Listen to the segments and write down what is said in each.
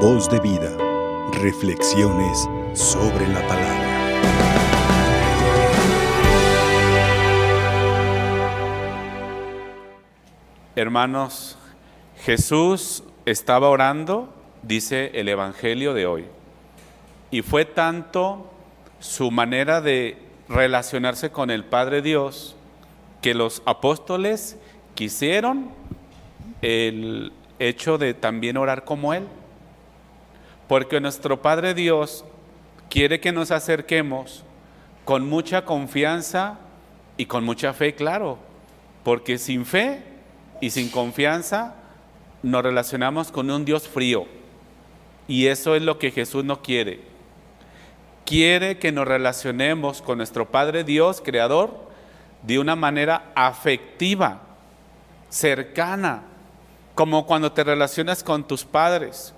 Voz de vida. Reflexiones sobre la palabra. Hermanos, Jesús estaba orando, dice el Evangelio de hoy, y fue tanto su manera de relacionarse con el Padre Dios que los apóstoles quisieron el hecho de también orar como Él. Porque nuestro Padre Dios quiere que nos acerquemos con mucha confianza y con mucha fe, claro. Porque sin fe y sin confianza nos relacionamos con un Dios frío. Y eso es lo que Jesús no quiere. Quiere que nos relacionemos con nuestro Padre Dios, Creador, de una manera afectiva, cercana, como cuando te relacionas con tus padres,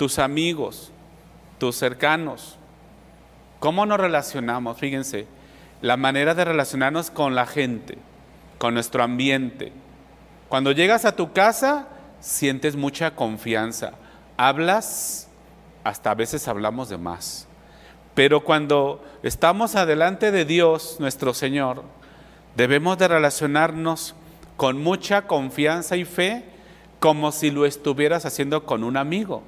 tus amigos, tus cercanos. ¿Cómo nos relacionamos? Fíjense, la manera de relacionarnos con la gente, con nuestro ambiente. Cuando llegas a tu casa, sientes mucha confianza. Hablas, hasta a veces hablamos de más. Pero cuando estamos adelante de Dios, nuestro Señor, debemos de relacionarnos con mucha confianza y fe como si lo estuvieras haciendo con un amigo,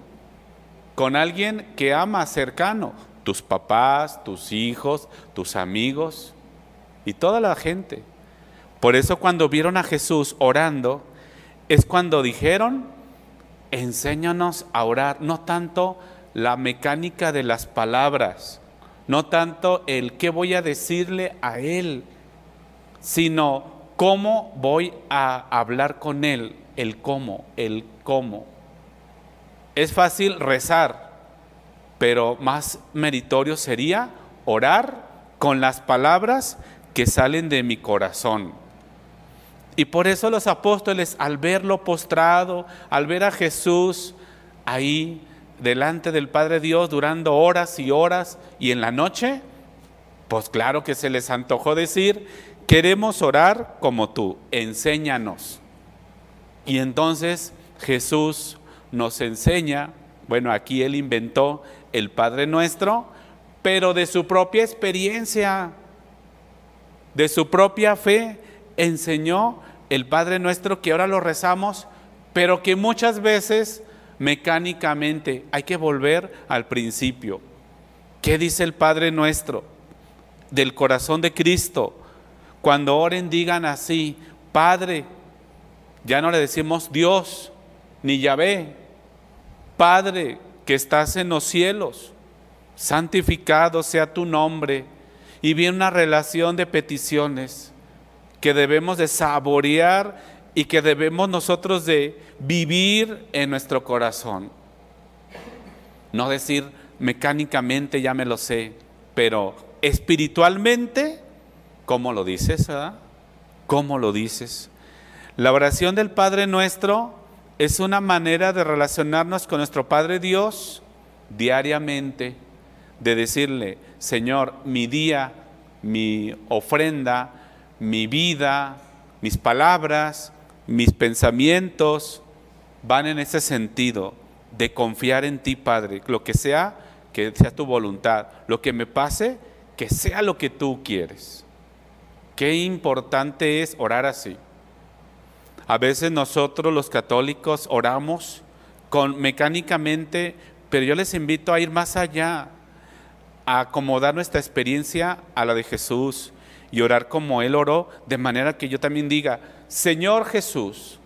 con alguien que ama cercano, tus papás, tus hijos, tus amigos y toda la gente. Por eso cuando vieron a Jesús orando, es cuando dijeron, enséñanos a orar, no tanto la mecánica de las palabras, no tanto el qué voy a decirle a Él, sino cómo voy a hablar con Él, el cómo, el cómo. Es fácil rezar, pero más meritorio sería orar con las palabras que salen de mi corazón. Y por eso los apóstoles, al verlo postrado, al ver a Jesús ahí delante del Padre Dios durando horas y horas y en la noche, pues claro que se les antojó decir, queremos orar como tú, enséñanos. Y entonces Jesús nos enseña, bueno, aquí él inventó el Padre Nuestro, pero de su propia experiencia, de su propia fe, enseñó el Padre Nuestro que ahora lo rezamos, pero que muchas veces mecánicamente hay que volver al principio. ¿Qué dice el Padre Nuestro? Del corazón de Cristo. Cuando oren digan así, Padre, ya no le decimos Dios ni Yahvé. Padre que estás en los cielos, santificado sea tu nombre. Y viene una relación de peticiones que debemos de saborear y que debemos nosotros de vivir en nuestro corazón. No decir mecánicamente ya me lo sé, pero espiritualmente, ¿cómo lo dices? Ah? ¿Cómo lo dices? La oración del Padre nuestro es una manera de relacionarnos con nuestro Padre Dios diariamente, de decirle, Señor, mi día, mi ofrenda, mi vida, mis palabras, mis pensamientos van en ese sentido de confiar en ti, Padre. Lo que sea, que sea tu voluntad. Lo que me pase, que sea lo que tú quieres. Qué importante es orar así. A veces nosotros los católicos oramos con mecánicamente, pero yo les invito a ir más allá, a acomodar nuestra experiencia a la de Jesús y orar como Él oró, de manera que yo también diga, Señor Jesús,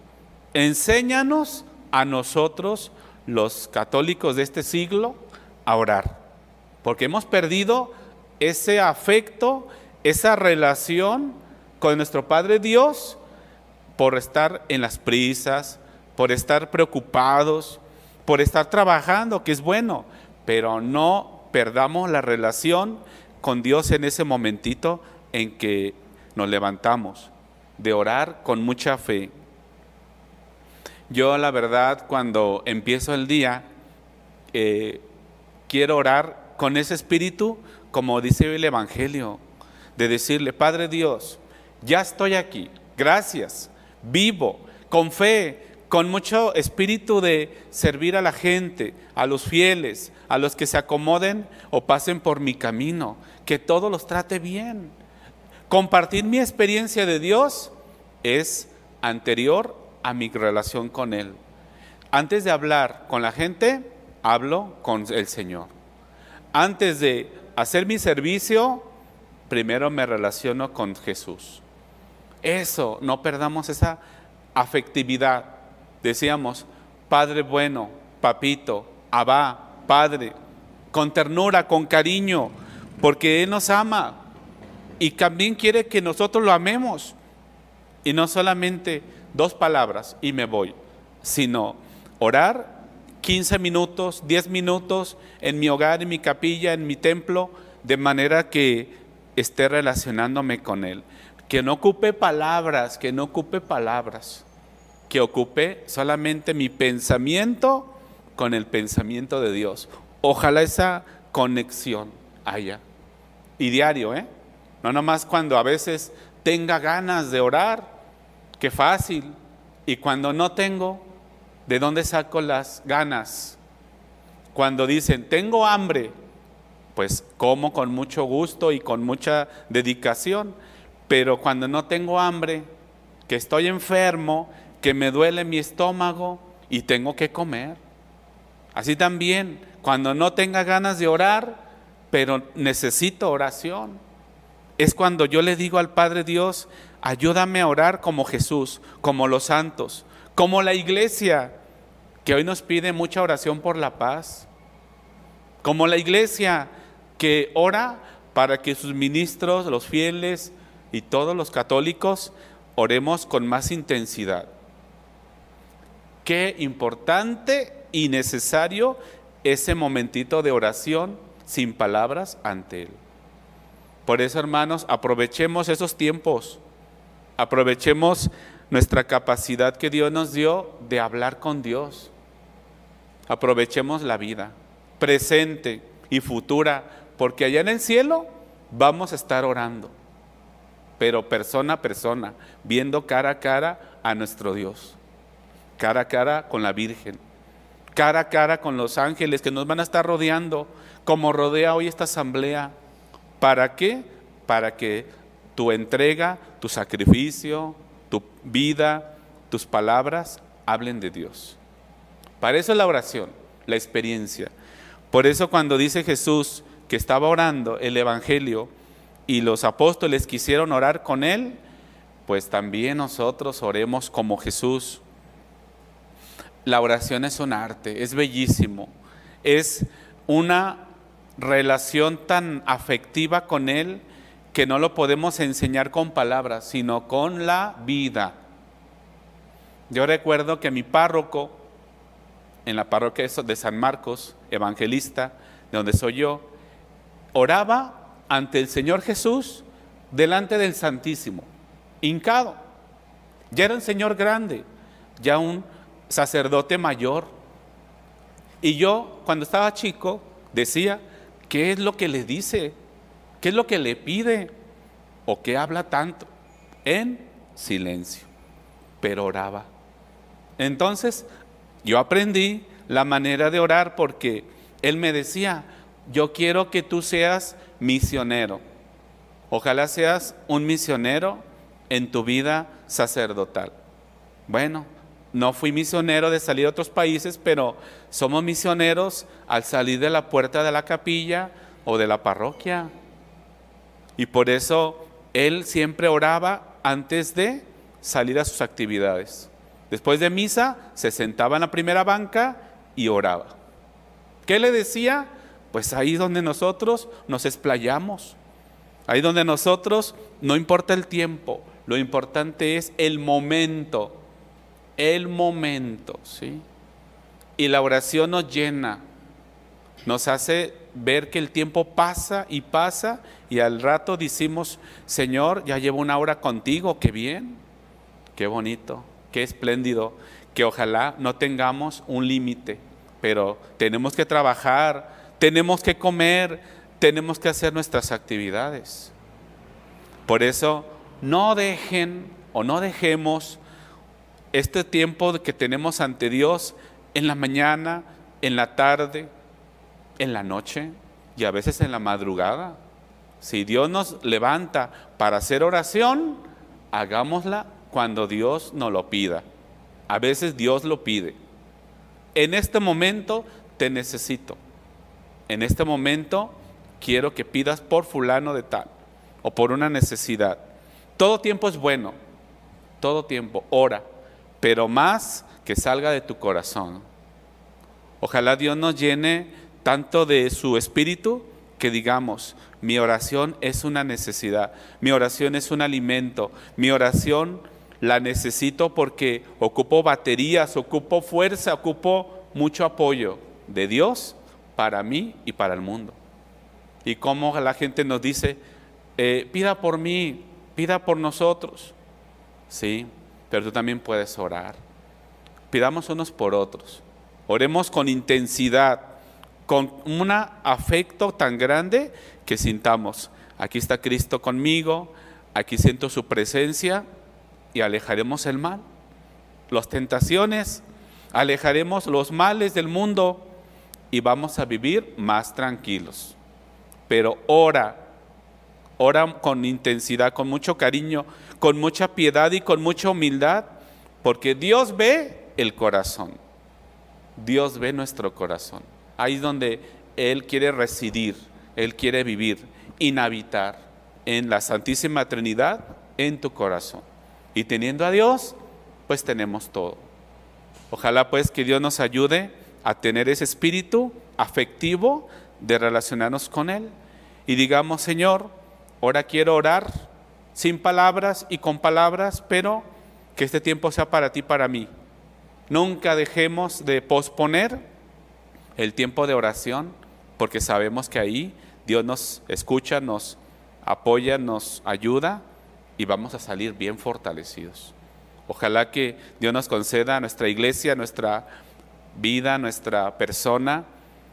enséñanos a nosotros, los católicos de este siglo, a orar, porque hemos perdido ese afecto, esa relación con nuestro Padre Dios, por estar en las prisas, por estar preocupados, por estar trabajando, que es bueno, pero no perdamos la relación con Dios en ese momentito en que nos levantamos, de orar con mucha fe. Yo la verdad cuando empiezo el día, eh, quiero orar con ese espíritu, como dice el Evangelio, de decirle, Padre Dios, ya estoy aquí, gracias, vivo, con fe, con mucho espíritu de servir a la gente, a los fieles, a los que se acomoden o pasen por mi camino, que todo los trate bien. Compartir mi experiencia de Dios es anterior a mi relación con Él. Antes de hablar con la gente, hablo con el Señor. Antes de hacer mi servicio, primero me relaciono con Jesús. Eso, no perdamos esa afectividad. Decíamos, Padre bueno, papito, abá, Padre, con ternura, con cariño, porque Él nos ama y también quiere que nosotros lo amemos. Y no solamente dos palabras y me voy, sino orar 15 minutos, 10 minutos en mi hogar, en mi capilla, en mi templo, de manera que esté relacionándome con Él. Que no ocupe palabras, que no ocupe palabras, que ocupe solamente mi pensamiento con el pensamiento de Dios. Ojalá esa conexión haya. Y diario, ¿eh? No nomás cuando a veces tenga ganas de orar, qué fácil. Y cuando no tengo, ¿de dónde saco las ganas? Cuando dicen, tengo hambre, pues como con mucho gusto y con mucha dedicación. Pero cuando no tengo hambre, que estoy enfermo, que me duele mi estómago y tengo que comer. Así también, cuando no tenga ganas de orar, pero necesito oración, es cuando yo le digo al Padre Dios, ayúdame a orar como Jesús, como los santos, como la iglesia, que hoy nos pide mucha oración por la paz, como la iglesia que ora para que sus ministros, los fieles y todos los católicos oremos con más intensidad. Qué importante y necesario ese momentito de oración sin palabras ante Él. Por eso, hermanos, aprovechemos esos tiempos, aprovechemos nuestra capacidad que Dios nos dio de hablar con Dios. Aprovechemos la vida, presente y futura, porque allá en el cielo vamos a estar orando, pero persona a persona, viendo cara a cara a nuestro Dios, cara a cara con la Virgen, cara a cara con los ángeles que nos van a estar rodeando, como rodea hoy esta asamblea ¿Para qué? Para que tu entrega, tu sacrificio, tu vida, tus palabras hablen de Dios. Para eso es la oración, la experiencia. Por eso cuando dice Jesús que estaba orando el Evangelio y los apóstoles quisieron orar con él, pues también nosotros oremos como Jesús. La oración es un arte, es bellísimo, es una relación tan afectiva con Él que no lo podemos enseñar con palabras, sino con la vida. Yo recuerdo que mi párroco, en la parroquia de San Marcos, evangelista, de donde soy yo, oraba ante el Señor Jesús delante del Santísimo, hincado. Ya era un Señor grande, ya un sacerdote mayor. Y yo, cuando estaba chico, decía, ¿Qué es lo que le dice? ¿Qué es lo que le pide? ¿O qué habla tanto? En silencio, pero oraba. Entonces, yo aprendí la manera de orar porque él me decía, yo quiero que tú seas misionero. Ojalá seas un misionero en tu vida sacerdotal. Bueno, no fui misionero de salir a otros países, pero somos misioneros al salir de la puerta de la capilla o de la parroquia. Y por eso él siempre oraba antes de salir a sus actividades. Después de misa se sentaba en la primera banca y oraba. ¿Qué le decía? Pues ahí donde nosotros nos explayamos, ahí donde nosotros no importa el tiempo, lo importante es el momento el momento, ¿sí? Y la oración nos llena, nos hace ver que el tiempo pasa y pasa y al rato decimos, Señor, ya llevo una hora contigo, qué bien, qué bonito, qué espléndido, que ojalá no tengamos un límite, pero tenemos que trabajar, tenemos que comer, tenemos que hacer nuestras actividades. Por eso, no dejen o no dejemos este tiempo que tenemos ante Dios en la mañana, en la tarde, en la noche y a veces en la madrugada. Si Dios nos levanta para hacer oración, hagámosla cuando Dios nos lo pida. A veces Dios lo pide. En este momento te necesito. En este momento quiero que pidas por fulano de tal o por una necesidad. Todo tiempo es bueno. Todo tiempo. Ora. Pero más que salga de tu corazón. Ojalá Dios nos llene tanto de su espíritu que digamos, mi oración es una necesidad, mi oración es un alimento, mi oración la necesito porque ocupo baterías, ocupo fuerza, ocupo mucho apoyo de Dios para mí y para el mundo. Y como la gente nos dice, eh, pida por mí, pida por nosotros. Sí, pero tú también puedes orar. Pidamos unos por otros. Oremos con intensidad, con un afecto tan grande que sintamos, aquí está Cristo conmigo, aquí siento su presencia y alejaremos el mal, las tentaciones, alejaremos los males del mundo y vamos a vivir más tranquilos. Pero ora, ora con intensidad, con mucho cariño, con mucha piedad y con mucha humildad, porque Dios ve el corazón. Dios ve nuestro corazón. Ahí es donde Él quiere residir, Él quiere vivir, inhabitar en la Santísima Trinidad, en tu corazón. Y teniendo a Dios, pues tenemos todo. Ojalá pues que Dios nos ayude a tener ese espíritu afectivo de relacionarnos con Él. Y digamos, Señor, ahora quiero orar sin palabras y con palabras, pero que este tiempo sea para ti, para mí. Nunca dejemos de posponer el tiempo de oración, porque sabemos que ahí Dios nos escucha, nos apoya, nos ayuda y vamos a salir bien fortalecidos. Ojalá que Dios nos conceda a nuestra iglesia, a nuestra vida, nuestra persona,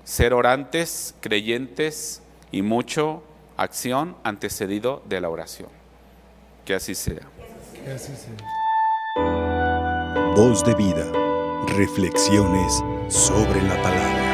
ser orantes, creyentes y mucho acción antecedido de la oración. Que así sea. Que así sea. Voz de vida. Reflexiones sobre la palabra.